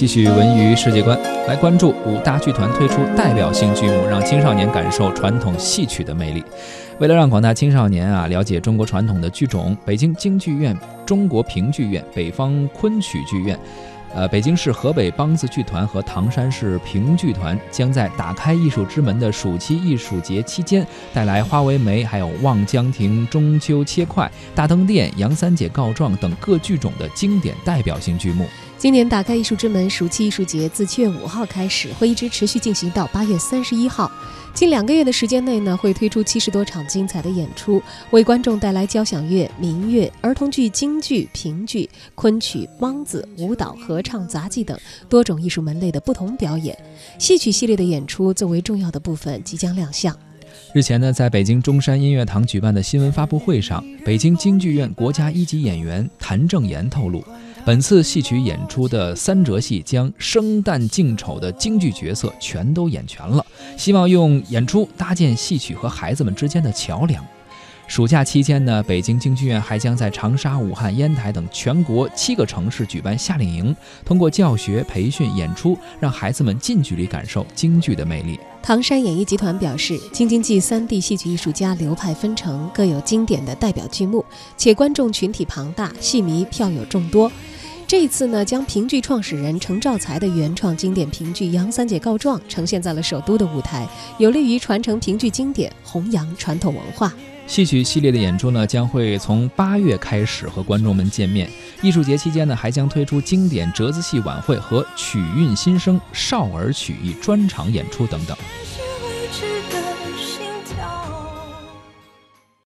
继续文娱世界观，来关注五大剧团推出代表性剧目，让青少年感受传统戏曲的魅力。为了让广大青少年啊了解中国传统的剧种，北京京剧院、中国评剧院、北方昆曲剧院。呃，北京市河北梆子剧团和唐山市评剧团将在打开艺术之门的暑期艺术节期间，带来《花为媒》、还有《望江亭》、《中秋切块》、《大灯殿》、《杨三姐告状》等各剧种的经典代表性剧目。今年打开艺术之门暑期艺术节自七月五号开始，会一直持续进行到八月三十一号。近两个月的时间内呢，会推出七十多场精彩的演出，为观众带来交响乐、民乐、儿童剧、京剧、评剧、昆曲、梆子、舞蹈、合唱、杂技等多种艺术门类的不同表演。戏曲系列的演出作为重要的部分即将亮相。日前呢，在北京中山音乐堂举办的新闻发布会上，北京京剧院国家一级演员谭正岩透露。本次戏曲演出的三折戏将生旦净丑的京剧角色全都演全了，希望用演出搭建戏曲和孩子们之间的桥梁。暑假期间呢，北京京剧院还将在长沙、武汉、烟台等全国七个城市举办夏令营，通过教学、培训、演出，让孩子们近距离感受京剧的魅力。唐山演艺集团表示，京津冀三地戏曲艺术家流派纷呈，各有经典的代表剧目，且观众群体庞大，戏迷票友众多。这一次呢，将评剧创始人程兆才的原创经典评剧《杨三姐告状》呈现在了首都的舞台，有利于传承评剧经典，弘扬传统文化。戏曲系列的演出呢，将会从八月开始和观众们见面。艺术节期间呢，还将推出经典折子戏晚会和曲韵新生少儿曲艺专场演出等等。